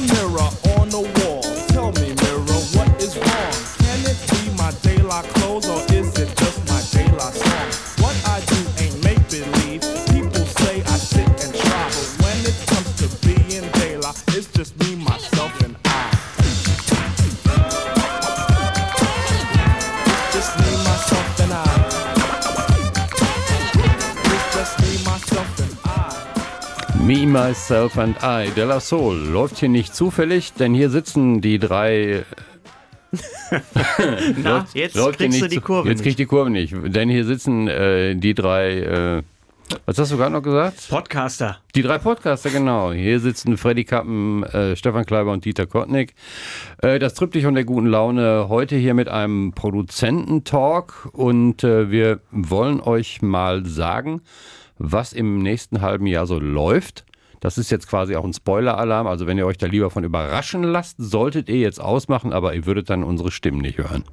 A mirror Myself and I, De La Soul. Läuft hier nicht zufällig, denn hier sitzen die drei. Na, jetzt läuft kriegst du die Kurve Jetzt krieg ich die Kurve nicht, denn hier sitzen äh, die drei. Äh, was hast du gerade noch gesagt? Podcaster. Die drei Podcaster, genau. Hier sitzen Freddy Kappen, äh, Stefan Kleiber und Dieter Kottnick. Äh, das Triptychon der guten Laune heute hier mit einem Produzententalk und äh, wir wollen euch mal sagen, was im nächsten halben Jahr so läuft. Das ist jetzt quasi auch ein Spoiler-Alarm. Also wenn ihr euch da lieber von überraschen lasst, solltet ihr jetzt ausmachen, aber ihr würdet dann unsere Stimmen nicht hören.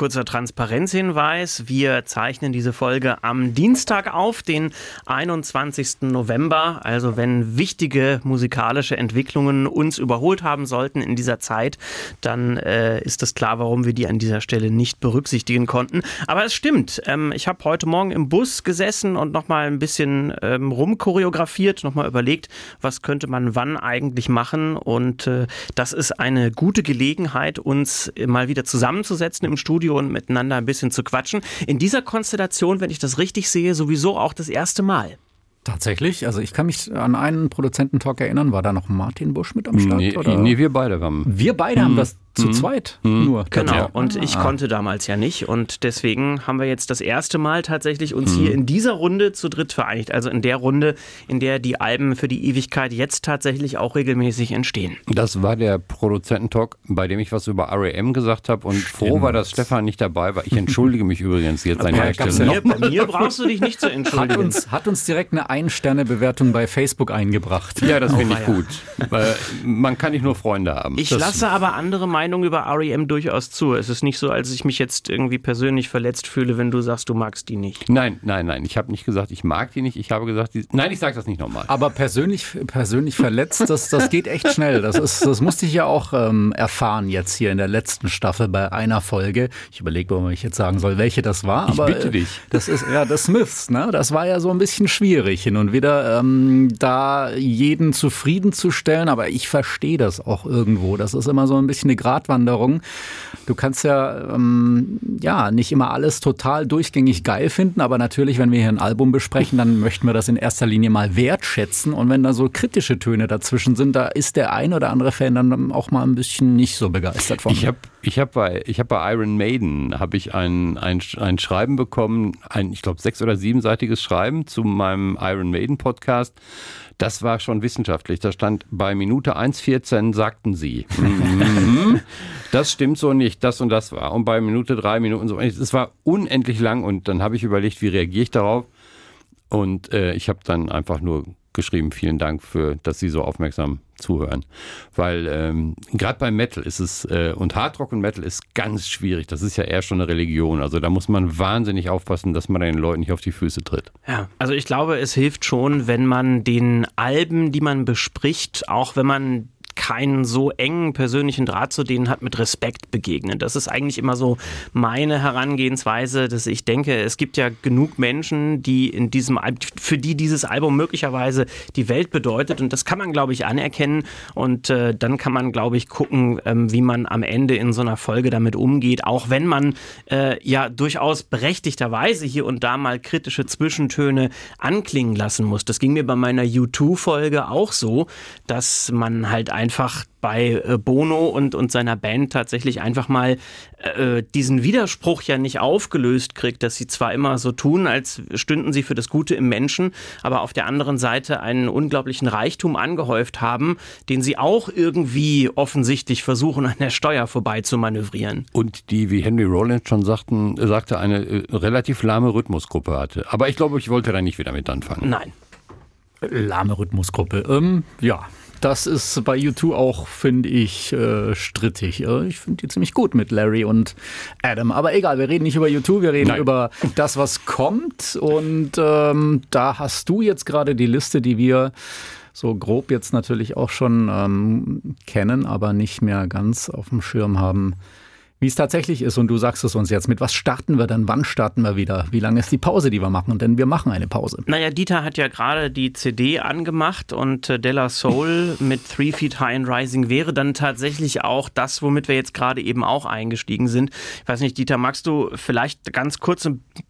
Kurzer Transparenzhinweis. Wir zeichnen diese Folge am Dienstag auf, den 21. November. Also wenn wichtige musikalische Entwicklungen uns überholt haben sollten in dieser Zeit, dann äh, ist es klar, warum wir die an dieser Stelle nicht berücksichtigen konnten. Aber es stimmt. Ähm, ich habe heute Morgen im Bus gesessen und nochmal ein bisschen ähm, rumchoreografiert, nochmal überlegt, was könnte man wann eigentlich machen. Und äh, das ist eine gute Gelegenheit, uns mal wieder zusammenzusetzen im Studio und miteinander ein bisschen zu quatschen. In dieser Konstellation, wenn ich das richtig sehe, sowieso auch das erste Mal. Tatsächlich, also ich kann mich an einen Produzententalk erinnern. War da noch Martin Busch mit am Start? Nee, oder? nee, wir beide haben. Wir beide haben das zu zweit nur. Genau, tatsächlich. und ich Ah. konnte damals ja nicht und deswegen haben wir jetzt das erste Mal tatsächlich uns Mhm. hier in dieser Runde zu dritt vereinigt. Also in der Runde, in der die Alben für die Ewigkeit jetzt tatsächlich auch regelmäßig entstehen. Das war der Produzententalk, bei dem ich was über REM gesagt habe und froh war, dass Stefan nicht dabei war. Ich entschuldige mich übrigens jetzt an Ja, der Stelle. ja Bei mir, bei mir brauchst du dich nicht zu Hat entschuldigen. uns, hat uns direkt eine Ein-Sterne-Bewertung bei Facebook eingebracht. Ja, das finde ich weia. gut. Weil man kann nicht nur Freunde haben. Ich das, lasse aber andere Meinungen über REM durchaus zu. Es ist nicht so, als ich mich jetzt irgendwie persönlich verletzt fühle, wenn du sagst, du magst die nicht. Nein, nein, nein. Ich habe nicht gesagt, ich mag die nicht. Ich habe gesagt, die, nein, ich sage das nicht nochmal. Aber persönlich, persönlich verletzt, das, das geht echt schnell. Das, ist, das musste ich ja auch ähm, erfahren jetzt hier in der letzten Staffel bei einer Folge. Ich überlege, ob ich jetzt sagen soll, welche das war. Ich aber, bitte äh, dich. Das ist ja das Smiths, ne? Das war ja so ein bisschen schwierig hin und wieder ähm, da jeden zufriedenzustellen. Aber ich verstehe das auch irgendwo. Das ist immer so ein bisschen eine Gratwanderung. Du kannst ja ähm, ja nicht immer alles total durchgängig geil finden, aber natürlich, wenn wir hier ein Album besprechen, dann möchten wir das in erster Linie mal wertschätzen. Und wenn da so kritische Töne dazwischen sind, da ist der ein oder andere Fan dann auch mal ein bisschen nicht so begeistert von. Ich habe ich hab bei, ich hab bei Iron Maiden hab ich ein, ein, ein Schreiben bekommen, ein, ich glaube, sechs- oder siebenseitiges Schreiben zu meinem Iron Maiden Podcast. Das war schon wissenschaftlich. Da stand bei Minute 1,14 sagten sie. mhm, das stimmt so nicht, das und das war. Und bei Minute drei Minuten so. Es war unendlich lang und dann habe ich überlegt, wie reagiere ich darauf? Und äh, ich habe dann einfach nur geschrieben, vielen Dank für, dass Sie so aufmerksam zuhören. Weil ähm, gerade beim Metal ist es, äh, und Hardrock und Metal ist ganz schwierig. Das ist ja eher schon eine Religion. Also da muss man wahnsinnig aufpassen, dass man den Leuten nicht auf die Füße tritt. Ja, also ich glaube, es hilft schon, wenn man den Alben, die man bespricht, auch wenn man keinen so engen persönlichen Draht zu denen hat, mit Respekt begegnen. Das ist eigentlich immer so meine Herangehensweise, dass ich denke, es gibt ja genug Menschen, die in diesem für die dieses Album möglicherweise die Welt bedeutet und das kann man, glaube ich, anerkennen und äh, dann kann man, glaube ich, gucken, ähm, wie man am Ende in so einer Folge damit umgeht, auch wenn man äh, ja durchaus berechtigterweise hier und da mal kritische Zwischentöne anklingen lassen muss. Das ging mir bei meiner U2-Folge auch so, dass man halt einfach bei äh, Bono und, und seiner Band tatsächlich einfach mal äh, diesen Widerspruch ja nicht aufgelöst kriegt, dass sie zwar immer so tun, als stünden sie für das Gute im Menschen, aber auf der anderen Seite einen unglaublichen Reichtum angehäuft haben, den sie auch irgendwie offensichtlich versuchen, an der Steuer vorbei zu manövrieren. Und die, wie Henry Rollins schon sagten, sagte, eine äh, relativ lahme Rhythmusgruppe hatte. Aber ich glaube, ich wollte da nicht wieder mit anfangen. Nein. Lahme Rhythmusgruppe. Ähm, ja, das ist bei U2 auch, finde ich, äh, strittig. Äh, Ich finde die ziemlich gut mit Larry und Adam. Aber egal, wir reden nicht über U2, wir reden Nein. über das, was kommt. Und ähm, da hast du jetzt gerade die Liste, die wir so grob jetzt natürlich auch schon ähm, kennen, aber nicht mehr ganz auf dem Schirm haben, wie es tatsächlich ist. Und du sagst es uns jetzt. Mit was starten wir dann? Wann starten wir wieder? Wie lange ist die Pause, die wir machen? Denn wir machen eine Pause. Naja, Dieter hat ja gerade die CD angemacht und äh, Della Soul mit Three Feet High and Rising wäre dann tatsächlich auch das, womit wir jetzt gerade eben auch eingestiegen sind. Ich weiß nicht, Dieter, magst du vielleicht ganz kurz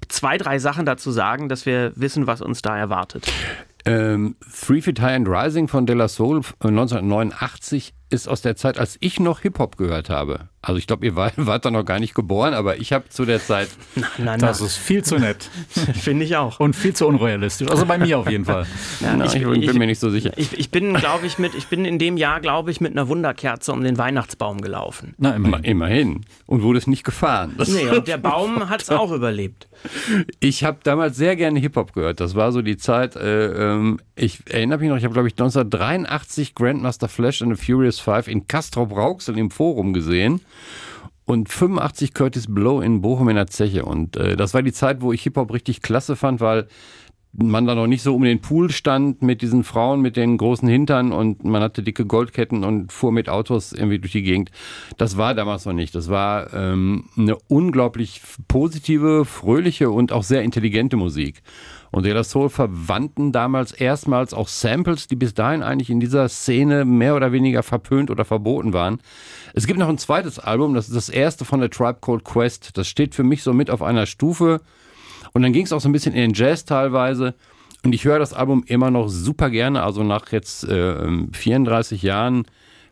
zwei, drei Sachen dazu sagen, dass wir wissen, was uns da erwartet? Ähm, Three Feet High and Rising von De La Soul 1989 ist aus der Zeit, als ich noch Hip-Hop gehört habe. Also ich glaube, ihr wart, wart da noch gar nicht geboren, aber ich habe zu der Zeit... Na, na, na. Das ist viel zu nett. Finde ich auch. Und viel zu unrealistisch. Also bei mir auf jeden Fall. Ja, na, ich, ich, bin mir nicht so sicher. Ich, ich bin, glaube ich, mit, ich bin in dem Jahr, glaube ich, mit einer Wunderkerze um den Weihnachtsbaum gelaufen. Na, immerhin. immerhin. Und wurde es nicht gefahren. Das nee, und der Baum hat es auch überlebt. Ich habe damals sehr gerne Hip-Hop gehört. Das war so die Zeit, äh, ähm, ich erinnere mich noch, ich habe, glaube ich, 1983 Grandmaster Flash and the Furious 5 in Castrop-Rauxel im Forum gesehen und 85 Curtis Blow in Bochum in der Zeche. Und äh, das war die Zeit, wo ich Hip-Hop richtig klasse fand, weil man da noch nicht so um den Pool stand mit diesen Frauen mit den großen Hintern und man hatte dicke Goldketten und fuhr mit Autos irgendwie durch die Gegend. Das war damals noch nicht. Das war ähm, eine unglaublich positive, fröhliche und auch sehr intelligente Musik. Und De La Soul verwandten damals erstmals auch Samples, die bis dahin eigentlich in dieser Szene mehr oder weniger verpönt oder verboten waren. Es gibt noch ein zweites Album, das ist das erste von der Tribe Called Quest. Das steht für mich so mit auf einer Stufe. Und dann ging es auch so ein bisschen in den Jazz teilweise. Und ich höre das Album immer noch super gerne. Also nach jetzt äh, 34 Jahren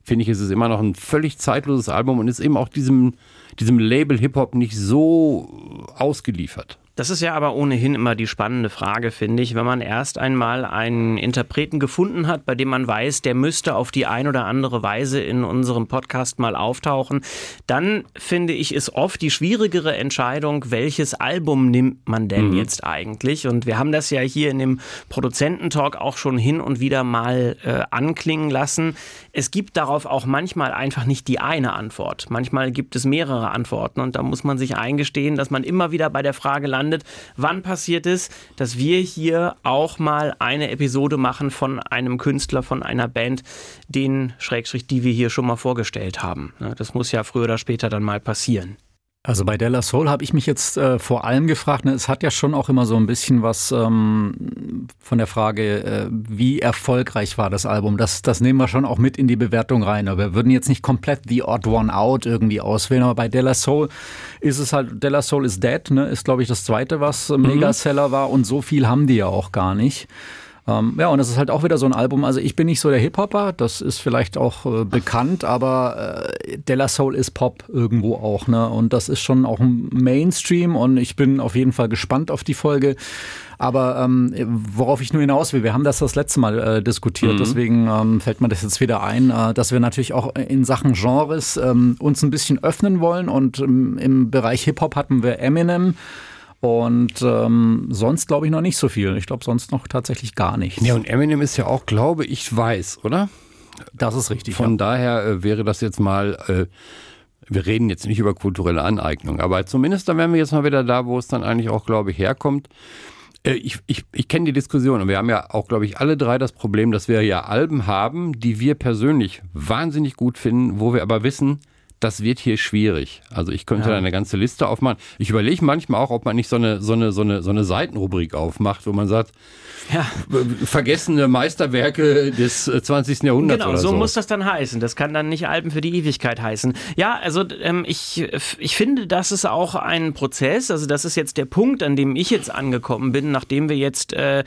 finde ich, ist es immer noch ein völlig zeitloses Album und ist eben auch diesem, diesem Label Hip-Hop nicht so ausgeliefert. Das ist ja aber ohnehin immer die spannende Frage, finde ich, wenn man erst einmal einen Interpreten gefunden hat, bei dem man weiß, der müsste auf die ein oder andere Weise in unserem Podcast mal auftauchen, dann finde ich, ist oft die schwierigere Entscheidung, welches Album nimmt man denn mhm. jetzt eigentlich? Und wir haben das ja hier in dem Produzententalk auch schon hin und wieder mal äh, anklingen lassen. Es gibt darauf auch manchmal einfach nicht die eine Antwort. Manchmal gibt es mehrere Antworten und da muss man sich eingestehen, dass man immer wieder bei der Frage landet, gelandet. Wann passiert es, dass wir hier auch mal eine Episode machen von einem Künstler, von einer Band, den Schrägstrich, die wir hier schon mal vorgestellt haben? Das muss ja früher oder später dann mal passieren. Also bei Della Soul habe ich mich jetzt äh, vor allem gefragt, ne, es hat ja schon auch immer so ein bisschen was ähm, von der Frage, äh, wie erfolgreich war das Album. Das, das nehmen wir schon auch mit in die Bewertung rein. Aber wir würden jetzt nicht komplett The Odd One Out irgendwie auswählen. Aber bei Della Soul ist es halt, Della Soul is Dead, ne, ist glaube ich das zweite, was mhm. Megaseller war. Und so viel haben die ja auch gar nicht. Ähm, ja, und das ist halt auch wieder so ein Album. Also ich bin nicht so der Hip-Hopper, das ist vielleicht auch äh, bekannt, aber äh, Della Soul ist Pop irgendwo auch, ne? Und das ist schon auch ein Mainstream und ich bin auf jeden Fall gespannt auf die Folge. Aber ähm, worauf ich nur hinaus will, wir haben das das letzte Mal äh, diskutiert, mhm. deswegen ähm, fällt mir das jetzt wieder ein, äh, dass wir natürlich auch in Sachen Genres ähm, uns ein bisschen öffnen wollen. Und ähm, im Bereich Hip-Hop hatten wir Eminem. Und ähm, sonst glaube ich noch nicht so viel. Ich glaube sonst noch tatsächlich gar nichts. Ja, und Eminem ist ja auch, glaube ich, weiß, oder? Das ist richtig. Von ja. daher äh, wäre das jetzt mal. Äh, wir reden jetzt nicht über kulturelle Aneignung, aber zumindest dann wären wir jetzt mal wieder da, wo es dann eigentlich auch, glaube ich, herkommt. Äh, ich, ich, ich kenne die Diskussion und wir haben ja auch, glaube ich, alle drei das Problem, dass wir ja Alben haben, die wir persönlich wahnsinnig gut finden, wo wir aber wissen, das wird hier schwierig. Also ich könnte ja. da eine ganze Liste aufmachen. Ich überlege manchmal auch, ob man nicht so eine, so eine, so eine, so eine Seitenrubrik aufmacht, wo man sagt, ja. vergessene Meisterwerke des 20. Äh, Jahrhunderts genau, oder so. so muss das dann heißen. Das kann dann nicht Alben für die Ewigkeit heißen. Ja, also ähm, ich, ich finde, das ist auch ein Prozess. Also das ist jetzt der Punkt, an dem ich jetzt angekommen bin, nachdem wir jetzt äh,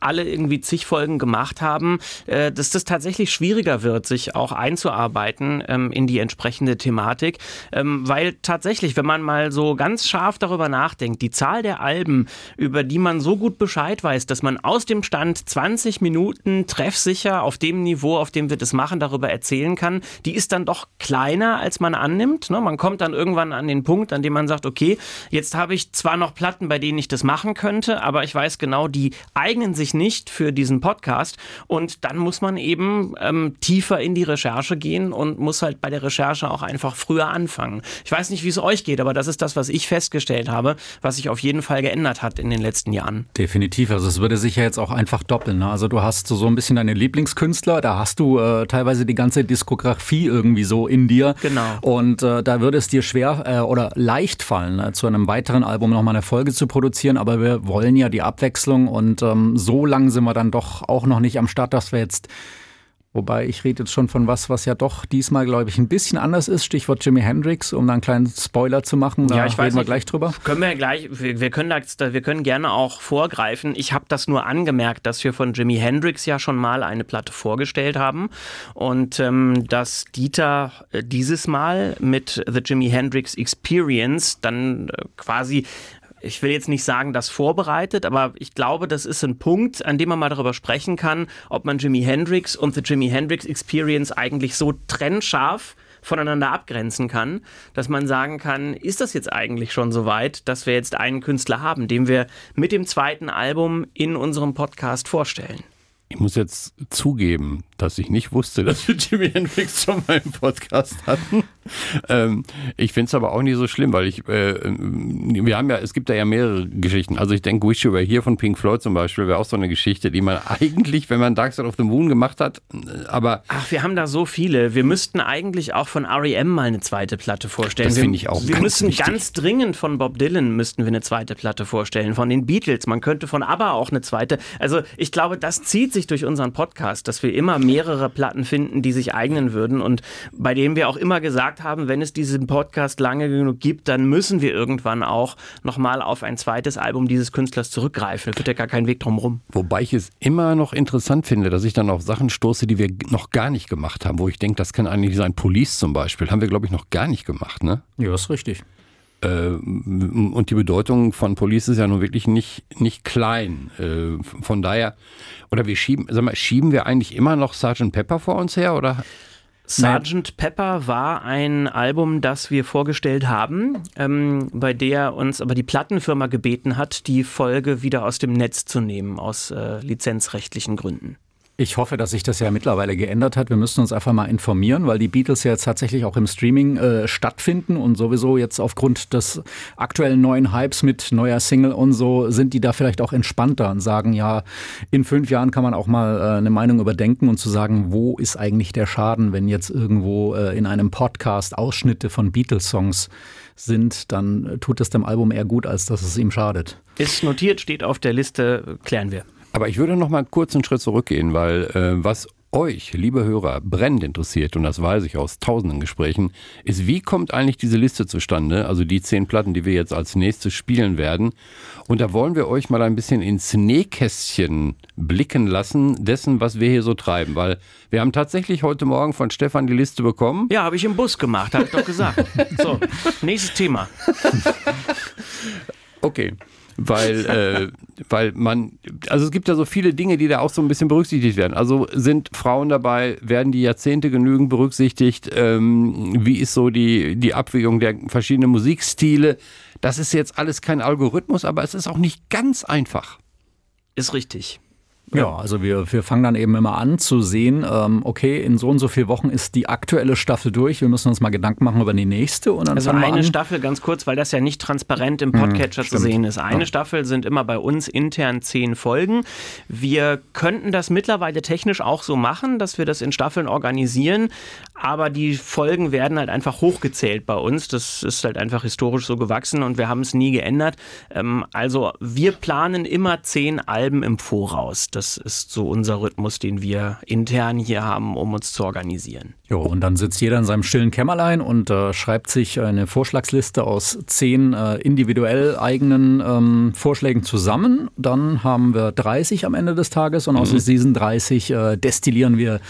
alle irgendwie zig Folgen gemacht haben, äh, dass das tatsächlich schwieriger wird, sich auch einzuarbeiten ähm, in die entsprechende Thematik. Ähm, weil tatsächlich, wenn man mal so ganz scharf darüber nachdenkt, die Zahl der Alben, über die man so gut Bescheid weiß, dass man aus dem Stand 20 Minuten treffsicher auf dem Niveau, auf dem wir das machen, darüber erzählen kann, die ist dann doch kleiner, als man annimmt. Ne? Man kommt dann irgendwann an den Punkt, an dem man sagt, okay, jetzt habe ich zwar noch Platten, bei denen ich das machen könnte, aber ich weiß genau, die eignen sich nicht für diesen Podcast. Und dann muss man eben ähm, tiefer in die Recherche gehen und muss halt bei der Recherche auch einfach früher anfangen. Ich weiß nicht, wie es euch geht, aber das ist das, was ich festgestellt habe, was sich auf jeden Fall geändert hat in den letzten Jahren. Definitiv. Also es würde sich ja jetzt auch einfach doppeln. Ne? Also du hast so ein bisschen deine Lieblingskünstler, da hast du äh, teilweise die ganze Diskografie irgendwie so in dir. Genau. Und äh, da würde es dir schwer äh, oder leicht fallen, äh, zu einem weiteren Album nochmal eine Folge zu produzieren. Aber wir wollen ja die Abwechslung und ähm, so lang sind wir dann doch auch noch nicht am Start, dass wir jetzt Wobei ich rede jetzt schon von was, was ja doch diesmal, glaube ich, ein bisschen anders ist. Stichwort Jimi Hendrix, um da einen kleinen Spoiler zu machen. Da ja, ich weiß reden wir nicht. gleich drüber. Können wir gleich, wir, wir können da, wir können gerne auch vorgreifen. Ich habe das nur angemerkt, dass wir von Jimi Hendrix ja schon mal eine Platte vorgestellt haben und ähm, dass Dieter äh, dieses Mal mit The Jimi Hendrix Experience dann äh, quasi ich will jetzt nicht sagen, das vorbereitet, aber ich glaube, das ist ein Punkt, an dem man mal darüber sprechen kann, ob man Jimi Hendrix und The Jimi Hendrix Experience eigentlich so trennscharf voneinander abgrenzen kann, dass man sagen kann, ist das jetzt eigentlich schon so weit, dass wir jetzt einen Künstler haben, den wir mit dem zweiten Album in unserem Podcast vorstellen? Ich muss jetzt zugeben, dass ich nicht wusste, dass wir Jimi Hendrix schon mal im Podcast hatten. Ähm, ich finde es aber auch nicht so schlimm, weil ich, äh, wir haben ja, es gibt da ja mehrere Geschichten. Also ich denke, Wish You Were Here von Pink Floyd zum Beispiel wäre auch so eine Geschichte, die man eigentlich, wenn man Dark Side of the Moon gemacht hat, äh, aber... Ach, wir haben da so viele. Wir müssten eigentlich auch von R.E.M. mal eine zweite Platte vorstellen. Das finde ich auch Wir ganz müssen wichtig. ganz dringend von Bob Dylan müssten wir eine zweite Platte vorstellen. Von den Beatles. Man könnte von ABBA auch eine zweite. Also ich glaube, das zieht sich durch unseren Podcast, dass wir immer mehrere Platten finden, die sich eignen würden und bei denen wir auch immer gesagt haben, wenn es diesen Podcast lange genug gibt, dann müssen wir irgendwann auch nochmal auf ein zweites Album dieses Künstlers zurückgreifen. Da führt ja gar kein Weg drum rum. Wobei ich es immer noch interessant finde, dass ich dann auf Sachen stoße, die wir noch gar nicht gemacht haben, wo ich denke, das kann eigentlich sein. Police zum Beispiel, haben wir, glaube ich, noch gar nicht gemacht, ne? Ja, ist richtig. Äh, und die Bedeutung von Police ist ja nun wirklich nicht, nicht klein. Äh, von daher, oder wir schieben, sag mal, schieben wir eigentlich immer noch Sgt. Pepper vor uns her, oder? Sgt. Pepper war ein Album, das wir vorgestellt haben, ähm, bei der uns aber die Plattenfirma gebeten hat, die Folge wieder aus dem Netz zu nehmen, aus äh, lizenzrechtlichen Gründen. Ich hoffe, dass sich das ja mittlerweile geändert hat. Wir müssen uns einfach mal informieren, weil die Beatles ja jetzt tatsächlich auch im Streaming äh, stattfinden und sowieso jetzt aufgrund des aktuellen neuen Hypes mit neuer Single und so sind die da vielleicht auch entspannter und sagen, ja, in fünf Jahren kann man auch mal äh, eine Meinung überdenken und zu sagen, wo ist eigentlich der Schaden, wenn jetzt irgendwo äh, in einem Podcast Ausschnitte von Beatles-Songs sind, dann tut es dem Album eher gut, als dass es ihm schadet. Ist notiert, steht auf der Liste, klären wir. Aber ich würde noch mal kurz einen Schritt zurückgehen, weil äh, was euch, liebe Hörer, brennend interessiert, und das weiß ich aus tausenden Gesprächen, ist, wie kommt eigentlich diese Liste zustande? Also die zehn Platten, die wir jetzt als nächstes spielen werden. Und da wollen wir euch mal ein bisschen ins Nähkästchen blicken lassen, dessen, was wir hier so treiben. Weil wir haben tatsächlich heute Morgen von Stefan die Liste bekommen. Ja, habe ich im Bus gemacht, habe ich doch gesagt. So, nächstes Thema. Okay. Weil, äh, weil man, also es gibt ja so viele Dinge, die da auch so ein bisschen berücksichtigt werden. Also sind Frauen dabei, werden die Jahrzehnte genügend berücksichtigt? Ähm, wie ist so die, die Abwägung der verschiedenen Musikstile? Das ist jetzt alles kein Algorithmus, aber es ist auch nicht ganz einfach. Ist richtig. Ja, also wir, wir fangen dann eben immer an zu sehen, ähm, okay, in so und so vielen Wochen ist die aktuelle Staffel durch. Wir müssen uns mal Gedanken machen über die nächste. Und dann Also eine an. Staffel, ganz kurz, weil das ja nicht transparent im Podcatcher zu sehen ist. Eine Staffel sind immer bei uns intern zehn Folgen. Wir könnten das mittlerweile technisch auch so machen, dass wir das in Staffeln organisieren, aber die Folgen werden halt einfach hochgezählt bei uns. Das ist halt einfach historisch so gewachsen und wir haben es nie geändert. Ähm, also wir planen immer zehn Alben im Voraus. Das ist so unser Rhythmus, den wir intern hier haben, um uns zu organisieren. Jo, und dann sitzt jeder in seinem stillen Kämmerlein und äh, schreibt sich eine Vorschlagsliste aus zehn äh, individuell eigenen ähm, Vorschlägen zusammen. Dann haben wir 30 am Ende des Tages und aus diesen 30 äh, destillieren wir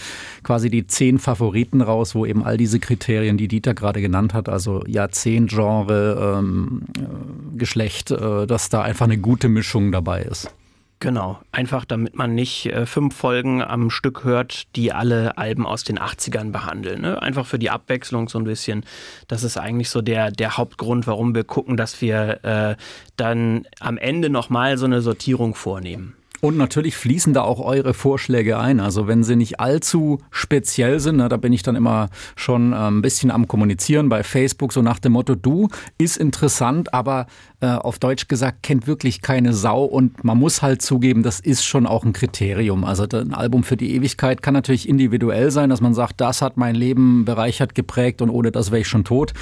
quasi die zehn Favoriten raus, wo eben all diese Kriterien, die Dieter gerade genannt hat, also Jahrzehnt, Genre, ähm, äh, Geschlecht, äh, dass da einfach eine gute Mischung dabei ist. Genau, einfach damit man nicht äh, fünf Folgen am Stück hört, die alle Alben aus den 80ern behandeln. Ne? Einfach für die Abwechslung so ein bisschen. Das ist eigentlich so der, der Hauptgrund, warum wir gucken, dass wir äh, dann am Ende nochmal so eine Sortierung vornehmen. Und natürlich fließen da auch eure Vorschläge ein. Also wenn sie nicht allzu speziell sind, na, da bin ich dann immer schon äh, ein bisschen am Kommunizieren bei Facebook, so nach dem Motto, du ist interessant, aber äh, auf Deutsch gesagt kennt wirklich keine Sau und man muss halt zugeben, das ist schon auch ein Kriterium. Also ein Album für die Ewigkeit kann natürlich individuell sein, dass man sagt, das hat mein Leben bereichert, geprägt und ohne das wäre ich schon tot.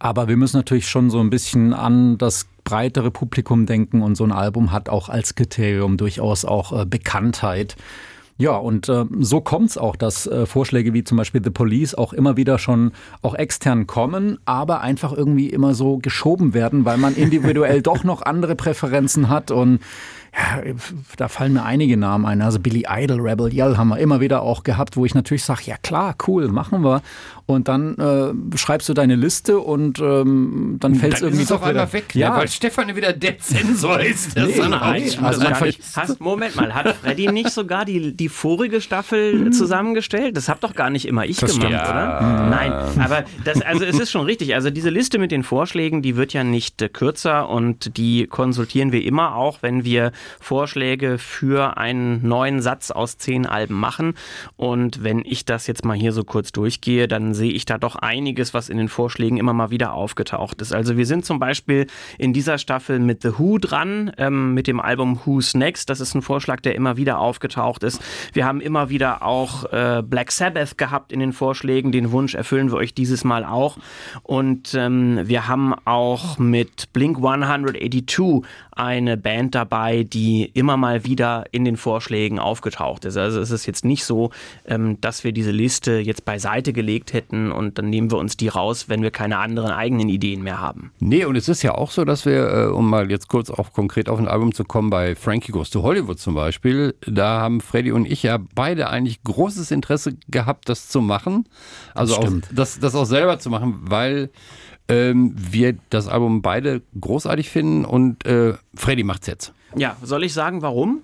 Aber wir müssen natürlich schon so ein bisschen an das breitere Publikum denken und so ein Album hat auch als Kriterium durchaus auch äh, Bekanntheit. Ja, und äh, so kommt's auch, dass äh, Vorschläge wie zum Beispiel The Police auch immer wieder schon auch extern kommen, aber einfach irgendwie immer so geschoben werden, weil man individuell doch noch andere Präferenzen hat und ja, da fallen mir einige Namen ein. Also Billy Idol, Rebel Yell haben wir immer wieder auch gehabt, wo ich natürlich sage, ja klar, cool, machen wir. Und dann äh, schreibst du deine Liste und ähm, dann fällt es irgendwie ist doch wieder weg, ne? Ja, weil Stefan wieder der Zensor ist. Das Nee, ist eine also nicht. Hast, Moment mal, hat Freddy nicht sogar die, die vorige Staffel zusammengestellt? Das hab doch gar nicht immer ich gemacht, stimmt. oder? Nein, aber das, also es ist schon richtig. Also diese Liste mit den Vorschlägen, die wird ja nicht äh, kürzer und die konsultieren wir immer auch, wenn wir Vorschläge für einen neuen Satz aus zehn Alben machen. Und wenn ich das jetzt mal hier so kurz durchgehe, dann sehe ich da doch einiges, was in den Vorschlägen immer mal wieder aufgetaucht ist. Also wir sind zum Beispiel in dieser Staffel mit The Who dran, ähm, mit dem Album Who's Next. Das ist ein Vorschlag, der immer wieder aufgetaucht ist. Wir haben immer wieder auch äh, Black Sabbath gehabt in den Vorschlägen. Den Wunsch erfüllen wir euch dieses Mal auch. Und ähm, wir haben auch mit Blink 182 eine Band dabei, die immer mal wieder in den Vorschlägen aufgetaucht ist. Also es ist jetzt nicht so, ähm, dass wir diese Liste jetzt beiseite gelegt hätten und dann nehmen wir uns die raus, wenn wir keine anderen eigenen Ideen mehr haben. Nee, und es ist ja auch so, dass wir, äh, um mal jetzt kurz auch konkret auf ein Album zu kommen, bei Frankie Goes to Hollywood zum Beispiel, da haben Freddy und ich ja beide eigentlich großes Interesse gehabt, das zu machen. Also Das auch, das, das auch selber zu machen, weil ähm, wir das Album beide großartig finden und äh, Freddy macht's jetzt. Ja, soll ich sagen, warum?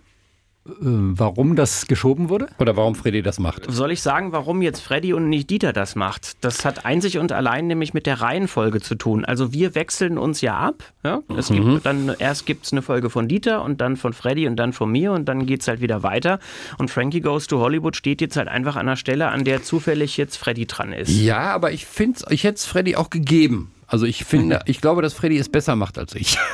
äh, warum das geschoben wurde? Oder warum Freddy das macht. Soll ich sagen, warum jetzt Freddy und nicht Dieter das macht? Das hat einzig und allein nämlich mit der Reihenfolge zu tun. Also wir wechseln uns ja ab. Ja? Es gibt dann erst gibt es eine Folge von Dieter und dann von Freddy und dann von mir und dann geht es halt wieder weiter. Und Frankie Goes to Hollywood steht jetzt halt einfach an der Stelle, an der zufällig jetzt Freddy dran ist. Ja, aber ich finde, ich hätte es Freddy auch gegeben. Also ich finde, ich glaube, dass Freddy es besser macht als ich.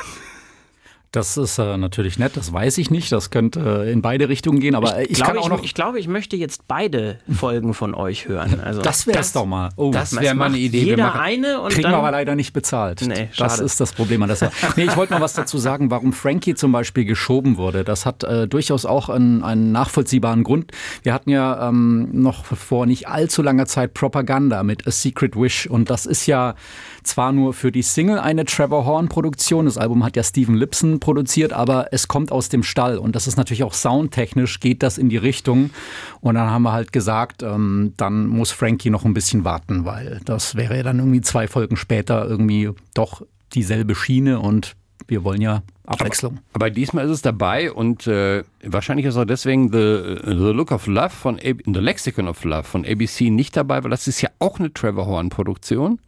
Das ist äh, natürlich nett, das weiß ich nicht. Das könnte äh, in beide Richtungen gehen, aber äh, ich, glaube, kann auch ich, noch. ich glaube, ich möchte jetzt beide Folgen von euch hören. Also das wäre doch mal. Oh, das wäre mal eine Idee. Wir Jeder machen- eine und Kriegen dann wir aber leider nicht bezahlt. Nee, das schade. ist das Problem an der Sache. Nee, ich wollte mal was dazu sagen, warum Frankie zum Beispiel geschoben wurde. Das hat äh, durchaus auch einen, einen nachvollziehbaren Grund. Wir hatten ja ähm, noch vor nicht allzu langer Zeit Propaganda mit A Secret Wish und das ist ja zwar nur für die Single eine Trevor Horn Produktion. Das Album hat ja Steven Lipson produziert, aber es kommt aus dem Stall und das ist natürlich auch soundtechnisch geht das in die Richtung. Und dann haben wir halt gesagt, ähm, dann muss Frankie noch ein bisschen warten, weil das wäre ja dann irgendwie zwei Folgen später irgendwie doch dieselbe Schiene und wir wollen ja Abwechslung. Aber diesmal ist es dabei und äh, wahrscheinlich ist auch deswegen The, The Look of Love von A The Lexicon of Love von ABC nicht dabei, weil das ist ja auch eine Trevor Horn Produktion.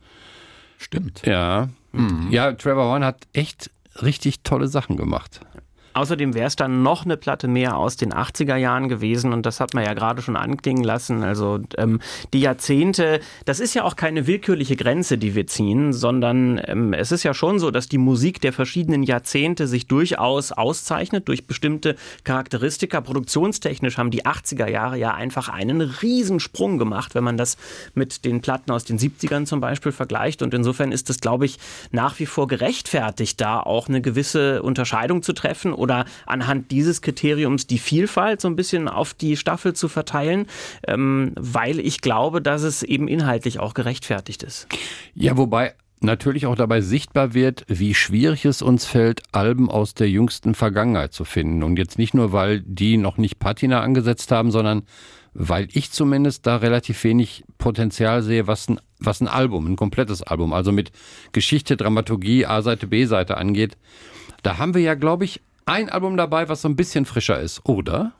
Stimmt. Ja. Ja, Trevor Horn hat echt richtig tolle Sachen gemacht. Außerdem wäre es dann noch eine Platte mehr aus den 80er Jahren gewesen und das hat man ja gerade schon anklingen lassen. Also ähm, die Jahrzehnte, das ist ja auch keine willkürliche Grenze, die wir ziehen, sondern ähm, es ist ja schon so, dass die Musik der verschiedenen Jahrzehnte sich durchaus auszeichnet durch bestimmte Charakteristika. Produktionstechnisch haben die 80er Jahre ja einfach einen Riesensprung gemacht, wenn man das mit den Platten aus den 70ern zum Beispiel vergleicht. Und insofern ist es, glaube ich, nach wie vor gerechtfertigt, da auch eine gewisse Unterscheidung zu treffen oder anhand dieses Kriteriums die Vielfalt so ein bisschen auf die Staffel zu verteilen, ähm, weil ich glaube, dass es eben inhaltlich auch gerechtfertigt ist. Ja, wobei natürlich auch dabei sichtbar wird, wie schwierig es uns fällt, Alben aus der jüngsten Vergangenheit zu finden. Und jetzt nicht nur, weil die noch nicht Patina angesetzt haben, sondern weil ich zumindest da relativ wenig Potenzial sehe, was ein, was ein Album, ein komplettes Album, also mit Geschichte, Dramaturgie, A-Seite, B-Seite angeht. Da haben wir ja, glaube ich, ein Album dabei, was so ein bisschen frischer ist, oder?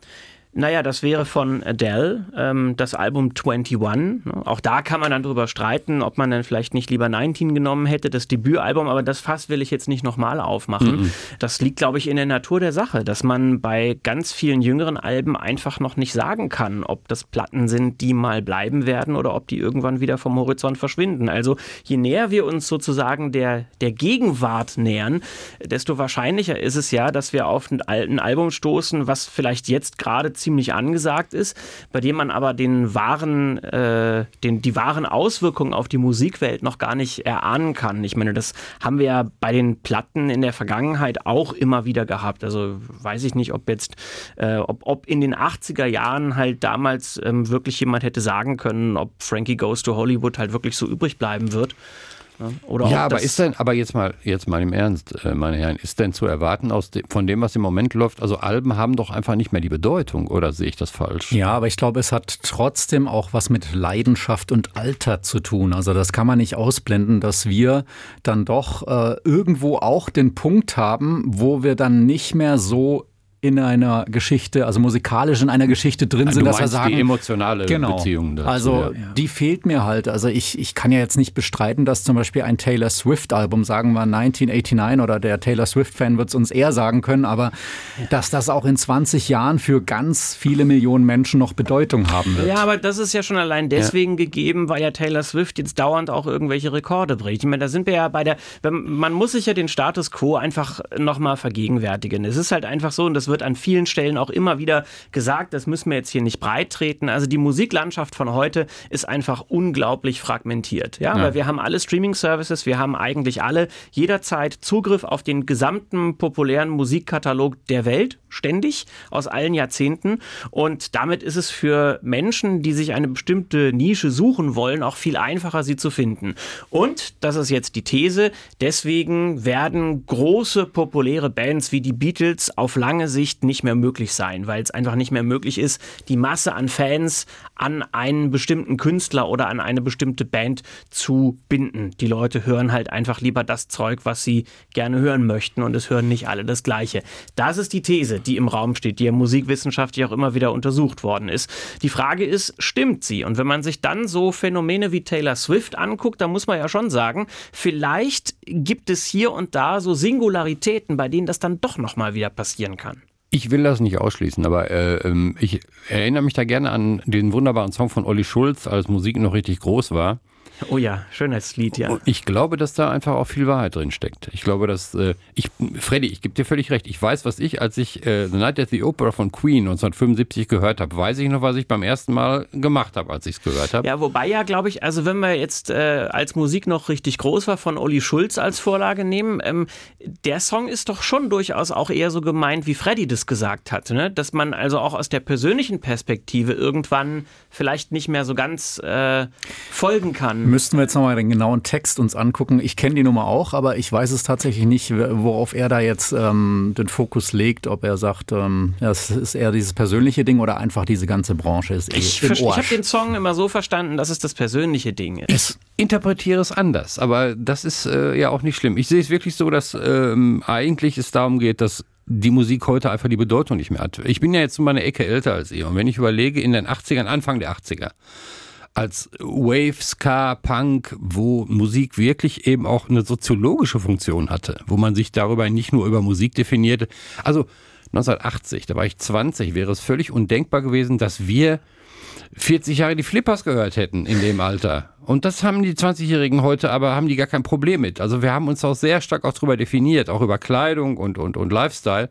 Naja, das wäre von Adele, ähm, das Album 21. Ne? Auch da kann man dann drüber streiten, ob man dann vielleicht nicht lieber 19 genommen hätte, das Debütalbum, aber das Fass will ich jetzt nicht nochmal aufmachen. Mhm. Das liegt, glaube ich, in der Natur der Sache, dass man bei ganz vielen jüngeren Alben einfach noch nicht sagen kann, ob das Platten sind, die mal bleiben werden oder ob die irgendwann wieder vom Horizont verschwinden. Also je näher wir uns sozusagen der, der Gegenwart nähern, desto wahrscheinlicher ist es ja, dass wir auf ein Album stoßen, was vielleicht jetzt gerade ziemlich angesagt ist, bei dem man aber den wahren, äh, den, die wahren Auswirkungen auf die Musikwelt noch gar nicht erahnen kann. Ich meine, das haben wir ja bei den Platten in der Vergangenheit auch immer wieder gehabt. Also weiß ich nicht, ob jetzt, äh, ob, ob in den 80er Jahren halt damals ähm, wirklich jemand hätte sagen können, ob Frankie Goes to Hollywood halt wirklich so übrig bleiben wird. Oder ja, aber ist denn, aber jetzt mal, jetzt mal im Ernst, äh, meine Herren, ist denn zu erwarten aus dem, von dem, was im Moment läuft, also Alben haben doch einfach nicht mehr die Bedeutung, oder sehe ich das falsch? Ja, aber ich glaube, es hat trotzdem auch was mit Leidenschaft und Alter zu tun. Also das kann man nicht ausblenden, dass wir dann doch äh, irgendwo auch den Punkt haben, wo wir dann nicht mehr so in einer Geschichte, also musikalisch in einer Geschichte drin sind, dass wir sagen, die emotionale genau, Beziehung dazu. Also ja. die fehlt mir halt. Also ich, ich kann ja jetzt nicht bestreiten, dass zum Beispiel ein Taylor Swift Album, sagen wir 1989 oder der Taylor Swift Fan wird es uns eher sagen können, aber ja. dass das auch in 20 Jahren für ganz viele Millionen Menschen noch Bedeutung haben wird. Ja, aber das ist ja schon allein deswegen ja. gegeben, weil ja Taylor Swift jetzt dauernd auch irgendwelche Rekorde bricht. Ich meine, da sind wir ja bei der, man muss sich ja den Status quo einfach nochmal vergegenwärtigen. Es ist halt einfach so und das wird wird an vielen Stellen auch immer wieder gesagt, das müssen wir jetzt hier nicht breit treten. Also die Musiklandschaft von heute ist einfach unglaublich fragmentiert. Ja, ja. weil wir haben alle Streaming-Services, wir haben eigentlich alle jederzeit Zugriff auf den gesamten populären Musikkatalog der Welt, ständig, aus allen Jahrzehnten. Und damit ist es für Menschen, die sich eine bestimmte Nische suchen wollen, auch viel einfacher, sie zu finden. Und, das ist jetzt die These, deswegen werden große populäre Bands wie die Beatles auf lange Sicht Sicht nicht mehr möglich sein, weil es einfach nicht mehr möglich ist, die Masse an Fans an einen bestimmten Künstler oder an eine bestimmte Band zu binden. Die Leute hören halt einfach lieber das Zeug, was sie gerne hören möchten und es hören nicht alle das Gleiche. Das ist die These, die im Raum steht, die ja musikwissenschaftlich auch immer wieder untersucht worden ist. Die Frage ist, stimmt sie? Und wenn man sich dann so Phänomene wie Taylor Swift anguckt, dann muss man ja schon sagen, vielleicht gibt es hier und da so Singularitäten, bei denen das dann doch nochmal wieder passieren kann. Ich will das nicht ausschließen, aber äh, ähm, ich erinnere mich da gerne an den wunderbaren Song von Olli Schulz, als Musik noch richtig groß war. Oh ja, schönes Lied, ja. Ich glaube, dass da einfach auch viel Wahrheit drin steckt. Ich glaube, dass äh, ich, Freddy, ich gebe dir völlig recht. Ich weiß, was ich, als ich äh, The Night at the Opera von Queen 1975 gehört habe, weiß ich noch, was ich beim ersten Mal gemacht habe, als ich es gehört habe. Ja, wobei ja, glaube ich, also wenn wir jetzt äh, als Musik noch richtig groß war, von Olli Schulz als Vorlage nehmen, ähm, der Song ist doch schon durchaus auch eher so gemeint, wie Freddy das gesagt hat, ne? dass man also auch aus der persönlichen Perspektive irgendwann vielleicht nicht mehr so ganz äh, folgen kann. Müssten wir jetzt nochmal den genauen Text uns angucken. Ich kenne die Nummer auch, aber ich weiß es tatsächlich nicht, worauf er da jetzt ähm, den Fokus legt, ob er sagt, ähm, das ist eher dieses persönliche Ding oder einfach diese ganze Branche ist eh Ich, ich habe den Song immer so verstanden, dass es das persönliche Ding ist. Ich interpretiere es anders, aber das ist äh, ja auch nicht schlimm. Ich sehe es wirklich so, dass ähm, eigentlich es darum geht, dass die Musik heute einfach die Bedeutung nicht mehr hat. Ich bin ja jetzt um eine Ecke älter als ihr und wenn ich überlege, in den 80ern, Anfang der 80er, als Wave, Ska, Punk, wo Musik wirklich eben auch eine soziologische Funktion hatte, wo man sich darüber nicht nur über Musik definierte. Also 1980, da war ich 20, wäre es völlig undenkbar gewesen, dass wir 40 Jahre die Flippers gehört hätten in dem Alter. Und das haben die 20-Jährigen heute, aber haben die gar kein Problem mit. Also wir haben uns auch sehr stark auch darüber definiert, auch über Kleidung und, und, und Lifestyle.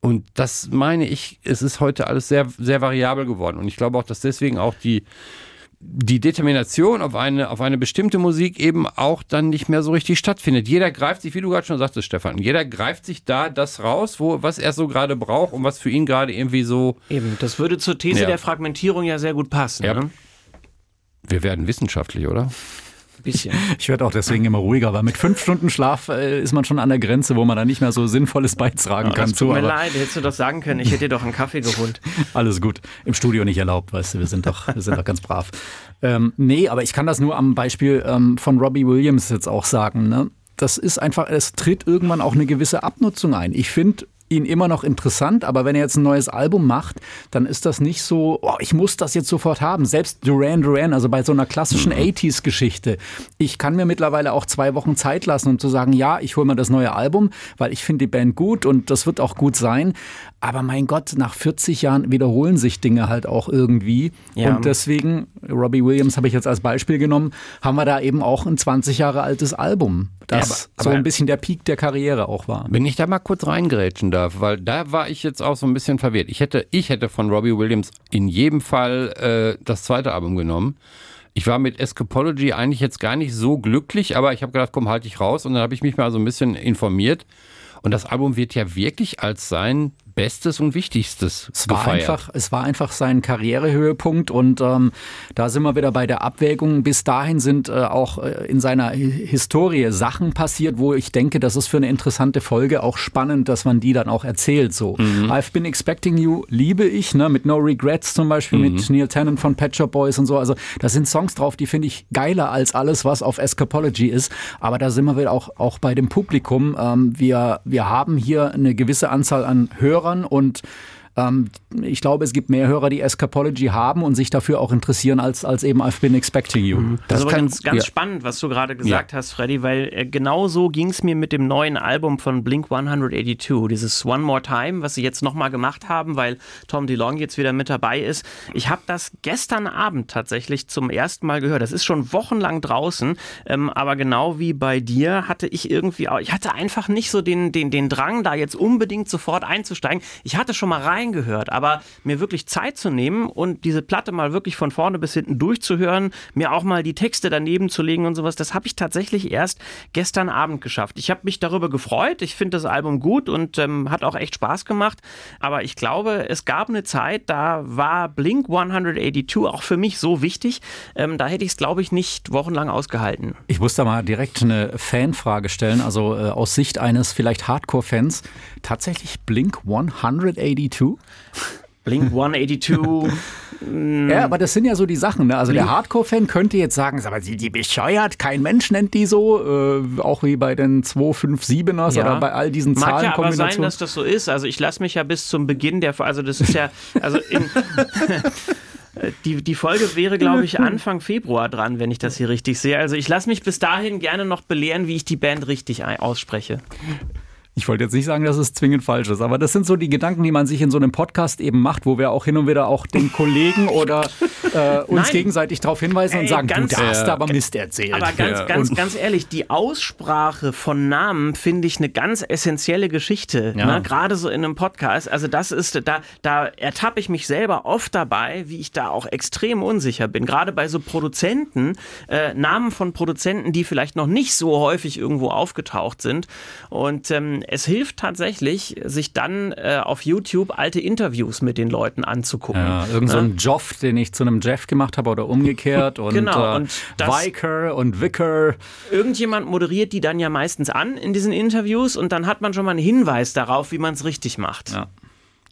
Und das meine ich, es ist heute alles sehr, sehr variabel geworden. Und ich glaube auch, dass deswegen auch die, die Determination auf eine, auf eine bestimmte Musik eben auch dann nicht mehr so richtig stattfindet. Jeder greift sich, wie du gerade schon sagtest, Stefan, jeder greift sich da das raus, wo, was er so gerade braucht und was für ihn gerade irgendwie so. Eben, das würde zur These ja. der Fragmentierung ja sehr gut passen. Ja. Ne? Wir werden wissenschaftlich, oder? Bisschen. Ich werde auch deswegen immer ruhiger, weil mit fünf Stunden Schlaf äh, ist man schon an der Grenze, wo man dann nicht mehr so Sinnvolles beitragen oh, kann. Tut mir leid, hättest du doch sagen können, ich hätte dir doch einen Kaffee geholt. Alles gut. Im Studio nicht erlaubt, weißt du, wir sind doch, wir sind doch ganz brav. Ähm, nee, aber ich kann das nur am Beispiel ähm, von Robbie Williams jetzt auch sagen. Ne? Das ist einfach, es tritt irgendwann auch eine gewisse Abnutzung ein. Ich finde, ihn immer noch interessant, aber wenn er jetzt ein neues Album macht, dann ist das nicht so, oh, ich muss das jetzt sofort haben. Selbst Duran Duran, also bei so einer klassischen mhm. 80s-Geschichte, ich kann mir mittlerweile auch zwei Wochen Zeit lassen, um zu sagen, ja, ich hole mir das neue Album, weil ich finde die Band gut und das wird auch gut sein. Aber mein Gott, nach 40 Jahren wiederholen sich Dinge halt auch irgendwie. Ja. Und deswegen, Robbie Williams habe ich jetzt als Beispiel genommen, haben wir da eben auch ein 20 Jahre altes Album, das ja, aber, so ein bisschen der Peak der Karriere auch war. Wenn ich da mal kurz reingerätschen darf, weil da war ich jetzt auch so ein bisschen verwirrt. Ich hätte, ich hätte von Robbie Williams in jedem Fall äh, das zweite Album genommen. Ich war mit Escapology eigentlich jetzt gar nicht so glücklich, aber ich habe gedacht, komm, halte ich raus. Und dann habe ich mich mal so ein bisschen informiert. Und das Album wird ja wirklich als sein Bestes und Wichtigstes es war Einfach, es war einfach sein Karrierehöhepunkt und ähm, da sind wir wieder bei der Abwägung. Bis dahin sind äh, auch äh, in seiner Historie Sachen passiert, wo ich denke, das ist für eine interessante Folge auch spannend, dass man die dann auch erzählt. So, mhm. I've Been Expecting You liebe ich, ne, mit No Regrets zum Beispiel, mhm. mit Neil Tennant von Pet Shop Boys und so. Also da sind Songs drauf, die finde ich geiler als alles, was auf Escapology ist. Aber da sind wir wieder auch, auch bei dem Publikum. Ähm, wir, wir haben hier eine gewisse Anzahl an Hörern Hörern und ähm, ich glaube, es gibt mehr Hörer, die Escapology haben und sich dafür auch interessieren, als, als eben I've been expecting you. Mhm. Das, das ist aber ganz, ganz ja. spannend, was du gerade gesagt ja. hast, Freddy, weil äh, genau so ging es mir mit dem neuen Album von Blink 182, dieses One More Time, was sie jetzt nochmal gemacht haben, weil Tom DeLong jetzt wieder mit dabei ist. Ich habe das gestern Abend tatsächlich zum ersten Mal gehört. Das ist schon wochenlang draußen, ähm, aber genau wie bei dir hatte ich irgendwie, auch, ich hatte einfach nicht so den, den, den Drang, da jetzt unbedingt sofort einzusteigen. Ich hatte schon mal reingehört, aber mir wirklich Zeit zu nehmen und diese Platte mal wirklich von vorne bis hinten durchzuhören, mir auch mal die Texte daneben zu legen und sowas, das habe ich tatsächlich erst gestern Abend geschafft. Ich habe mich darüber gefreut, ich finde das Album gut und ähm, hat auch echt Spaß gemacht, aber ich glaube, es gab eine Zeit, da war Blink 182 auch für mich so wichtig, ähm, da hätte ich es, glaube ich, nicht wochenlang ausgehalten. Ich muss da mal direkt eine Fanfrage stellen, also äh, aus Sicht eines vielleicht Hardcore-Fans, tatsächlich Blink 182? Blink 182. ja, aber das sind ja so die Sachen. Ne? Also Blink. der Hardcore-Fan könnte jetzt sagen, aber sind die bescheuert? Kein Mensch nennt die so. Äh, auch wie bei den 257ers ja. oder bei all diesen Mag Zahlenkombinationen. Mag ja aber sein, dass das so ist. Also ich lasse mich ja bis zum Beginn der, also das ist ja, also in, Die, die Folge wäre, glaube ich, Anfang Februar dran, wenn ich das hier richtig sehe. Also ich lasse mich bis dahin gerne noch belehren, wie ich die Band richtig ausspreche. Ich wollte jetzt nicht sagen, dass es zwingend falsch ist, aber das sind so die Gedanken, die man sich in so einem Podcast eben macht, wo wir auch hin und wieder auch den Kollegen oder äh, uns Nein. gegenseitig darauf hinweisen Ey, und sagen, ganz, du darfst äh, aber Mist erzählen. Aber ganz, ja. ganz, ganz ehrlich, die Aussprache von Namen finde ich eine ganz essentielle Geschichte, ja. ne? gerade so in einem Podcast. Also das ist, da, da ertappe ich mich selber oft dabei, wie ich da auch extrem unsicher bin. Gerade bei so Produzenten, äh, Namen von Produzenten, die vielleicht noch nicht so häufig irgendwo aufgetaucht sind. Und ähm, es hilft tatsächlich, sich dann äh, auf YouTube alte Interviews mit den Leuten anzugucken. Ja, irgend so ein ne? Joff, den ich zu einem Jeff gemacht habe oder umgekehrt und, genau, äh, und Viker und Vicker. Irgendjemand moderiert die dann ja meistens an in diesen Interviews und dann hat man schon mal einen Hinweis darauf, wie man es richtig macht. Ja.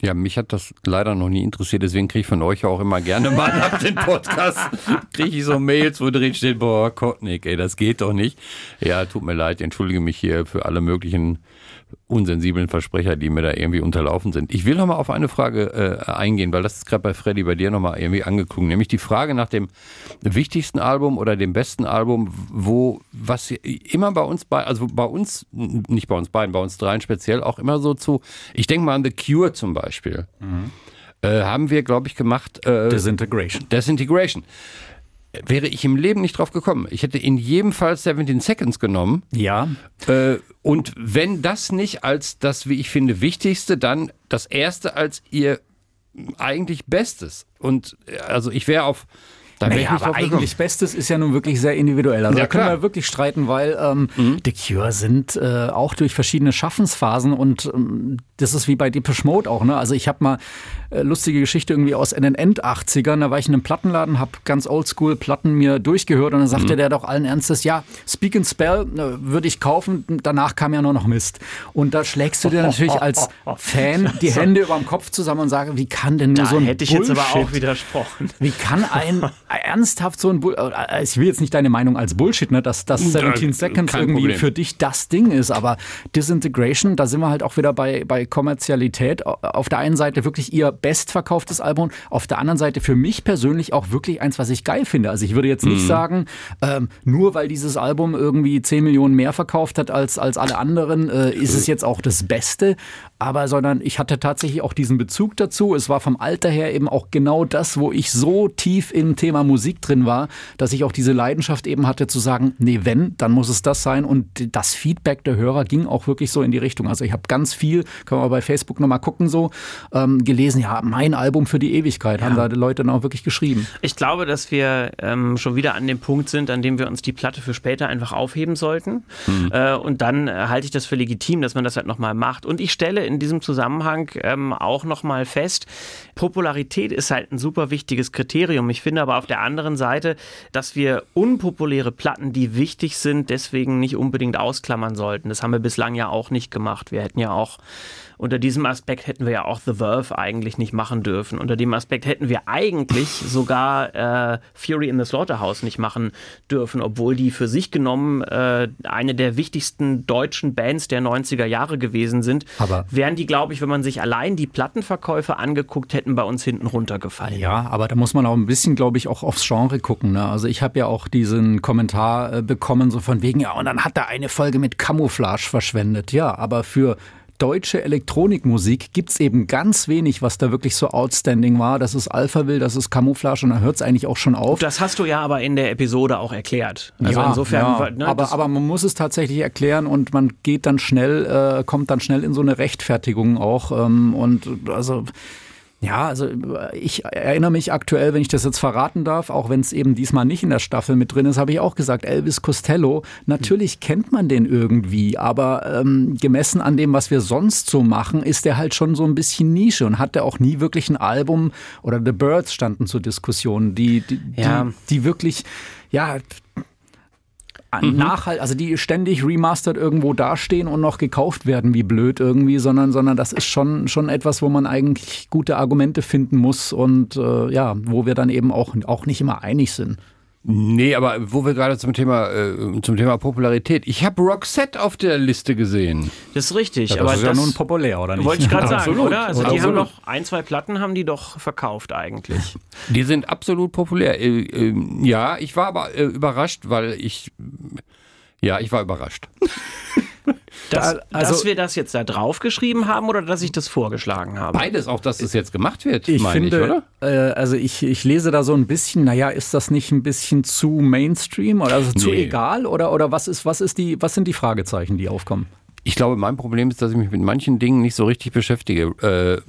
Ja, mich hat das leider noch nie interessiert, deswegen kriege ich von euch auch immer gerne mal nach dem Podcast, kriege ich so Mails, wo drin steht, boah, Kotnik, ey, das geht doch nicht. Ja, tut mir leid, entschuldige mich hier für alle möglichen unsensiblen Versprecher, die mir da irgendwie unterlaufen sind. Ich will nochmal auf eine Frage äh, eingehen, weil das ist gerade bei Freddy bei dir nochmal irgendwie angeklungen, nämlich die Frage nach dem wichtigsten Album oder dem besten Album, wo, was immer bei uns bei, also bei uns, nicht bei uns beiden, bei uns dreien speziell auch immer so zu, ich denke mal an The Cure zum Beispiel. Mhm. Äh, haben wir, glaube ich, gemacht. Äh, Disintegration. Disintegration wäre ich im Leben nicht drauf gekommen. Ich hätte in jedem Fall 17 Seconds genommen. Ja. Äh, und wenn das nicht als das, wie ich finde, Wichtigste, dann das Erste als ihr eigentlich Bestes. Und äh, also ich wäre auf da naja, aber eigentlich Bestes ist ja nun wirklich sehr individuell. Also ja, da können klar. wir wirklich streiten, weil ähm, mhm. The Cure sind äh, auch durch verschiedene Schaffensphasen und ähm, das ist wie bei Depeche Mode auch. Ne? Also ich habe mal äh, lustige Geschichte irgendwie aus in den End-80ern. Da war ich in einem Plattenladen, habe ganz oldschool Platten mir durchgehört und dann sagte mhm. der doch allen Ernstes, ja, Speak and Spell äh, würde ich kaufen, danach kam ja nur noch Mist. Und da schlägst du dir natürlich als Fan die Hände über dem Kopf zusammen und sagst, wie kann denn nur da so ein hätte ich Bullshit, jetzt aber auch widersprochen. Wie kann ein ernsthaft so ein Bull äh, ich will jetzt nicht deine Meinung als Bullshit, ne, dass das 17 Seconds irgendwie Problem. für dich das Ding ist, aber Disintegration, da sind wir halt auch wieder bei, bei Kommerzialität. Auf der einen Seite wirklich ihr bestverkauftes Album, auf der anderen Seite für mich persönlich auch wirklich eins, was ich geil finde. Also ich würde jetzt nicht mhm. sagen, ähm, nur weil dieses Album irgendwie 10 Millionen mehr verkauft hat als, als alle anderen, äh, ist es jetzt auch das Beste aber sondern ich hatte tatsächlich auch diesen Bezug dazu. Es war vom Alter her eben auch genau das, wo ich so tief im Thema Musik drin war, dass ich auch diese Leidenschaft eben hatte zu sagen, nee, wenn, dann muss es das sein. Und das Feedback der Hörer ging auch wirklich so in die Richtung. Also ich habe ganz viel, können wir bei Facebook nochmal gucken, so ähm, gelesen, ja, mein Album für die Ewigkeit, ja. haben da die Leute dann auch wirklich geschrieben. Ich glaube, dass wir ähm, schon wieder an dem Punkt sind, an dem wir uns die Platte für später einfach aufheben sollten. Mhm. Äh, und dann äh, halte ich das für legitim, dass man das halt nochmal macht. Und ich stelle in diesem Zusammenhang ähm, auch nochmal fest, Popularität ist halt ein super wichtiges Kriterium. Ich finde aber auf der anderen Seite, dass wir unpopuläre Platten, die wichtig sind, deswegen nicht unbedingt ausklammern sollten. Das haben wir bislang ja auch nicht gemacht. Wir hätten ja auch unter diesem Aspekt hätten wir ja auch The Verve eigentlich nicht machen dürfen. Unter dem Aspekt hätten wir eigentlich sogar äh, Fury in the Slaughterhouse nicht machen dürfen, obwohl die für sich genommen äh, eine der wichtigsten deutschen Bands der 90er Jahre gewesen sind. Aber wären die, glaube ich, wenn man sich allein die Plattenverkäufe angeguckt hätten, bei uns hinten runtergefallen. Ja, aber da muss man auch ein bisschen, glaube ich, auch aufs Genre gucken. Ne? Also ich habe ja auch diesen Kommentar äh, bekommen, so von wegen, ja, und dann hat er eine Folge mit Camouflage verschwendet. Ja, aber für deutsche Elektronikmusik gibt es eben ganz wenig, was da wirklich so outstanding war. Das ist Alphaville, das ist Camouflage und da hört es eigentlich auch schon auf. Das hast du ja aber in der Episode auch erklärt. Also ja, insofern. Ja. Ne, aber, aber man muss es tatsächlich erklären und man geht dann schnell, äh, kommt dann schnell in so eine Rechtfertigung auch. Ähm, und also ja, also ich erinnere mich aktuell, wenn ich das jetzt verraten darf, auch wenn es eben diesmal nicht in der Staffel mit drin ist, habe ich auch gesagt, Elvis Costello, natürlich kennt man den irgendwie, aber ähm, gemessen an dem, was wir sonst so machen, ist der halt schon so ein bisschen Nische und hat der auch nie wirklich ein Album oder The Birds standen zur Diskussion, die, die, ja. die, die wirklich, ja, mhm. nachhalt, also die ständig remastered irgendwo dastehen und noch gekauft werden, wie blöd irgendwie, sondern, sondern das ist schon, schon etwas, wo man eigentlich gute Argumente finden muss und äh, ja, wo wir dann eben auch, auch nicht immer einig sind. Nee, aber wo wir gerade zum Thema, äh, zum Thema Popularität. Ich habe Roxette auf der Liste gesehen. Das ist richtig. Ja, das aber ist ja nun populär, oder nicht? Wollte ich gerade sagen, oder? Also die haben noch ein, zwei Platten haben die doch verkauft eigentlich. Die sind absolut populär. Äh, äh, ja, ich war aber äh, überrascht, weil ich, ja, ich war überrascht. Dass, also, dass wir das jetzt da draufgeschrieben haben oder dass ich das vorgeschlagen habe? Beides, auch dass es jetzt gemacht wird, ich meine finde, ich, oder? Äh, also ich, ich lese da so ein bisschen, naja, ist das nicht ein bisschen zu Mainstream oder also zu nee. egal? Oder, oder was, ist, was, ist die, was sind die Fragezeichen, die aufkommen? Ich glaube, mein Problem ist, dass ich mich mit manchen Dingen nicht so richtig beschäftige. Äh,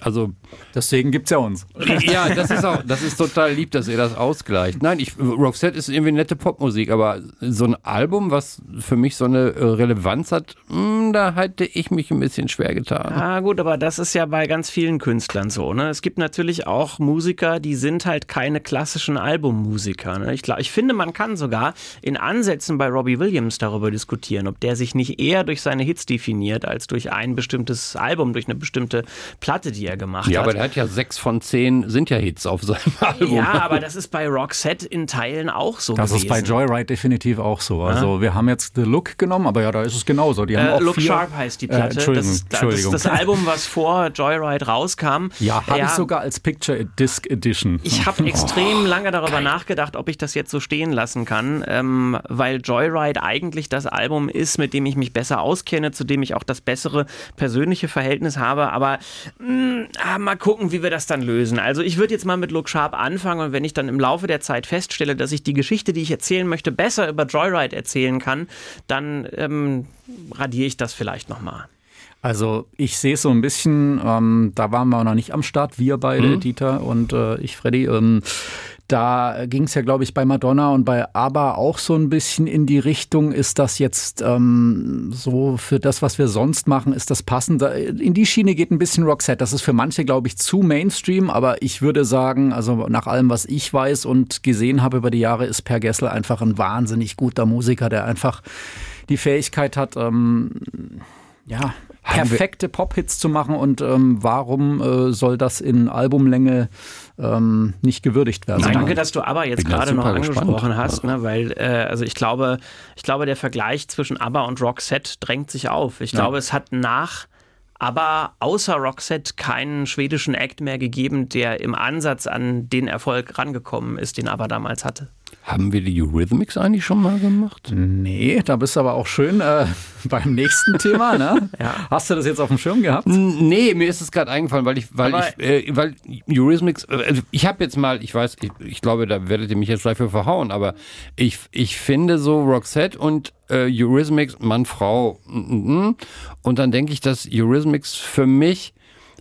also deswegen gibt es ja uns. Ja, das ist auch, das ist total lieb, dass ihr das ausgleicht. Nein, ich, Roxette ist irgendwie nette Popmusik, aber so ein Album, was für mich so eine äh, Relevanz hat, mh, hm, da hätte ich mich ein bisschen schwer getan. Ah, gut, aber das ist ja bei ganz vielen Künstlern so. Ne? Es gibt natürlich auch Musiker, die sind halt keine klassischen Albummusiker. Ne? Ich, glaub, ich finde, man kann sogar in Ansätzen bei Robbie Williams darüber diskutieren, ob der sich nicht eher durch seine Hits definiert als durch ein bestimmtes Album, durch eine bestimmte Platte, die er gemacht ja, hat. Ja, aber der hat ja sechs von zehn sind ja Hits auf seinem Album. Ja, aber das ist bei Roxette in Teilen auch so Das gewesen. ist bei Joyride definitiv auch so. Also ja. wir haben jetzt The Look genommen, aber ja, da ist es genauso. Die haben äh, auch Look vier, Sharp heißt die Platte. Äh, Entschuldigung, das, Entschuldigung. Das, das, Album, was vor Joyride rauskam. Ja, habe ja, ich sogar als Picture Disc Edition. Ich habe extrem oh, lange darüber geil. nachgedacht, ob ich das jetzt so stehen lassen kann, ähm, weil Joyride eigentlich das Album ist, mit dem ich mich besser auskenne, zu dem ich auch das bessere persönliche Verhältnis habe. Aber mh, mm, ah, mal gucken, wie wir das dann lösen. Also ich würde jetzt mal mit Look Sharp anfangen und wenn ich dann im Laufe der Zeit feststelle, dass ich die Geschichte, die ich erzählen möchte, besser über Joyride erzählen kann, dann ähm, radiere ich das vielleicht nochmal. Also ich sehe es so ein bisschen, ähm, da waren wir noch nicht am Start, wir beide, mhm. Dieter und äh, ich, Freddy. Ähm, da ging es ja, glaube ich, bei Madonna und bei ABBA auch so ein bisschen in die Richtung, ist das jetzt ähm, so für das, was wir sonst machen, ist das passend? In die Schiene geht ein bisschen Roxette. Das ist für manche, glaube ich, zu Mainstream, aber ich würde sagen, also nach allem, was ich weiß und gesehen habe über die Jahre, ist Per Gessel einfach ein wahnsinnig guter Musiker, der einfach die Fähigkeit hat, ähm, ja, perfekte Pop-Hits zu machen und ähm, warum äh, soll das in Albumlänge ähm, nicht gewürdigt werden? Also danke, dass du ABBA jetzt Bin gerade noch angesprochen gespannt. hast, ne? weil äh, also ich glaube, ich glaube, der Vergleich zwischen ABBA und Roxette drängt sich auf. Ich glaube, es hat nach ABBA außer Roxette keinen schwedischen Act mehr gegeben, der im Ansatz an den Erfolg rangekommen ist, den ABBA damals hatte. Haben wir die Eurythmics eigentlich schon mal gemacht? Nee, da bist du aber auch schön äh, beim nächsten Thema. Ne? Ja. Hast du das jetzt auf dem Schirm gehabt? Nee, mir ist es gerade eingefallen, weil ich, weil Aber- ich, äh, weil Eurythmics, äh, also ich habe jetzt mal, ich weiß, ich, ich glaube, da werdet ihr mich jetzt gleich für verhauen, aber ich, ich finde so Roxette und äh, Eurythmics, Mann, Frau, und dann denke ich, dass Eurythmics für mich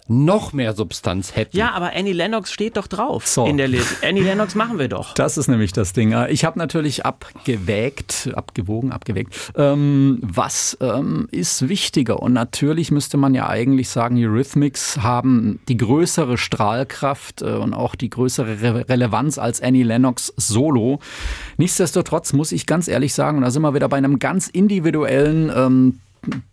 noch mehr Substanz hätten. Ja, aber Annie Lennox steht doch drauf So. in der Liste. Annie Lennox machen wir doch. Das ist nämlich das Ding. Ich habe natürlich abgewägt, abgewogen, abgewägt. Ähm, was ähm, ist wichtiger? Und natürlich müsste man ja eigentlich sagen, Eurythmics haben die größere Strahlkraft äh, und auch die größere Re Relevanz als Annie Lennox Solo. Nichtsdestotrotz muss ich ganz ehrlich sagen, und da sind wir wieder bei einem ganz individuellen ähm,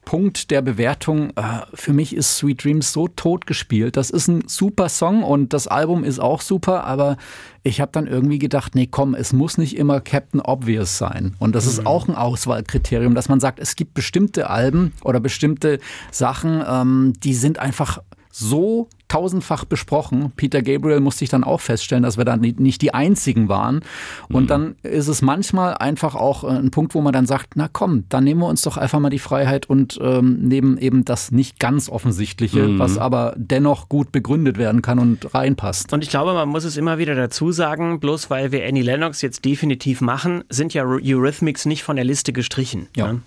Punkt der Bewertung, äh, für mich ist Sweet Dreams so tot gespielt. Das ist ein super Song und das Album ist auch super, aber ich habe dann irgendwie gedacht, nee, komm, es muss nicht immer Captain Obvious sein. Und das ist auch ein Auswahlkriterium, dass man sagt, es gibt bestimmte Alben oder bestimmte Sachen, ähm, die sind einfach so tausendfach besprochen. Peter Gabriel musste ich dann auch feststellen, dass wir dann nicht die einzigen waren. Und dann ist es manchmal einfach auch äh, ein Punkt, wo man dann sagt, na komm, dann nehmen wir uns doch einfach mal die Freiheit und ähm, nehmen eben das nicht ganz offensichtliche, was aber dennoch gut begründet werden kann und reinpasst. Und ich glaube, man muss es immer wieder dazu sagen, bloß weil wir Annie Lennox jetzt definitiv machen, sind ja Eurythmics nicht von der Liste gestrichen. Ja. ne?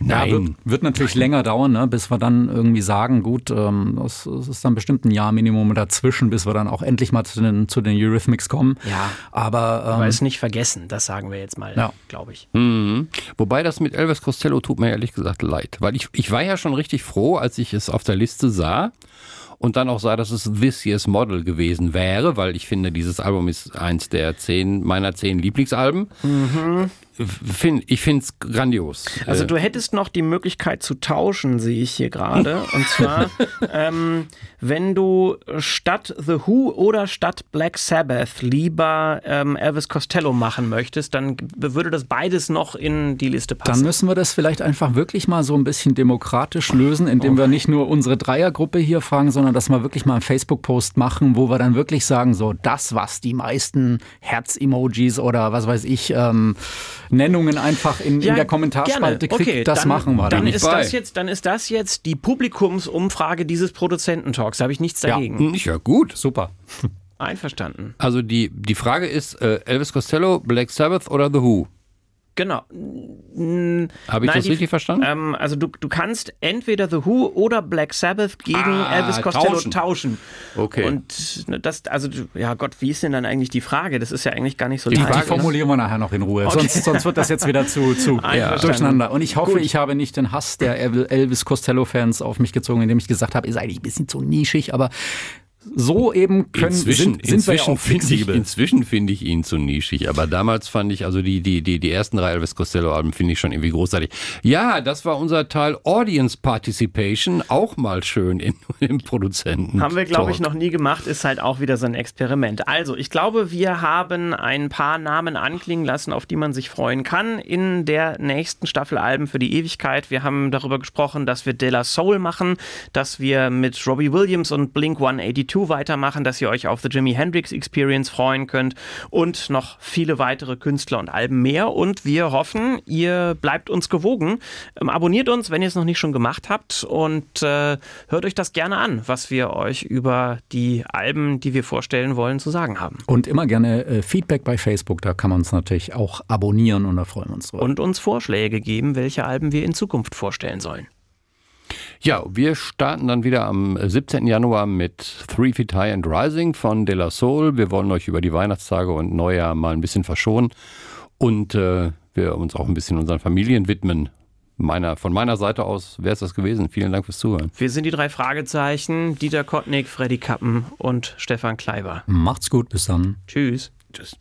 Nein. Ja, wird, wird natürlich länger dauern, ne, bis wir dann irgendwie sagen, gut, ähm, das, das ist dann bestimmt ein Jahr Minimum dazwischen, bis wir dann auch endlich mal zu den, zu den Eurythmics kommen. Ja. Aber ähm, Aber es nicht vergessen, das sagen wir jetzt mal, Ja. glaube ich. Mhm. Wobei das mit Elvis Costello tut mir ehrlich gesagt leid. Weil ich, ich war ja schon richtig froh, als ich es auf der Liste sah und dann auch sah, dass es This Year's Model gewesen wäre, weil ich finde, dieses Album ist eins der zehn meiner zehn Lieblingsalben. Find, ich finde es grandios. Also Äh, du hättest noch die Möglichkeit zu tauschen, sehe ich hier gerade. Und zwar, ähm, wenn du statt The Who oder statt Black Sabbath lieber ähm, Elvis Costello machen möchtest, dann würde das beides noch in die Liste Dann passen. müssen wir das vielleicht einfach wirklich mal so ein bisschen demokratisch lösen, indem wir nicht nur unsere Dreiergruppe hier fragen, sondern dass wir wirklich mal einen Facebook-Post machen, wo wir dann wirklich sagen, so das, was die meisten Herz-Emojis oder was weiß ich, ähm, Nennungen einfach in, in der Kommentarspalte gerne. kriegt, Okay, das dann, machen wir. Dann ich ist, bei. das jetzt, dann ist das jetzt die Publikumsumfrage dieses Produzententalks. Da habe ich nichts Ja. dagegen. ist ja gut. Super. Einverstanden. Also die, die Frage ist, äh, Elvis Costello, Black Sabbath oder The Who? Genau. Habe ich Nein, das richtig verstanden? Ähm, also du, du kannst entweder The Who oder Black Sabbath gegen Ah, Elvis Costello tauschen. tauschen. Okay. Und ne, das, also ja Gott, wie ist denn dann eigentlich die Frage? Das ist ja eigentlich gar nicht so Die leicht. Die Frage- formulieren wir nachher noch in Ruhe. Sonst, sonst wird das jetzt wieder zu, zu Einverstanden. durcheinander. Und ich hoffe, ich habe nicht den Hass der El- Elvis Costello-Fans auf mich gezogen, indem ich gesagt habe, ihr seid ein bisschen zu nischig, aber so eben können, inzwischen sind, sind wir ja inzwischen auch finde ich, inzwischen finde ich ihn zu nischig, aber damals fand ich, also die, die, die, die ersten drei Elvis Costello-Alben finde ich schon irgendwie großartig. Ja, das war unser Teil Audience Participation, auch mal schön in, im Produzenten. Haben wir, glaube ich, noch nie gemacht, ist halt auch wieder so ein Experiment. Also, ich glaube, wir haben ein paar Namen anklingen lassen, auf die man sich freuen kann in der nächsten Staffel Alben für die Ewigkeit. Wir haben darüber gesprochen, dass wir De La Soul machen, dass wir mit Robbie Williams und Blink 182 weitermachen, dass ihr euch auf The Jimi Hendrix Experience freuen könnt und noch viele weitere Künstler und Alben mehr. Und wir hoffen, ihr bleibt uns gewogen. Ähm, abonniert uns, wenn ihr es noch nicht schon gemacht habt und äh, hört euch das gerne an, was wir euch über die Alben, die wir vorstellen wollen, zu sagen haben. Und immer gerne äh, Feedback bei Facebook, da kann man uns natürlich auch abonnieren und da freuen wir uns drüber. Und uns Vorschläge geben, welche Alben wir in Zukunft vorstellen sollen. Ja, wir starten dann wieder am 17. Januar mit Three Feet High and Rising von De La Soul. Wir wollen euch über die Weihnachtstage und Neujahr mal ein bisschen verschonen und äh, wir uns auch ein bisschen unseren Familien widmen. Meiner, von meiner Seite aus wäre es das gewesen. Vielen Dank fürs Zuhören. Wir sind die drei Fragezeichen, Dieter Kottnick, Freddy Kappen und Stefan Kleiber. Macht's gut, bis dann. Tschüss. Tschüss.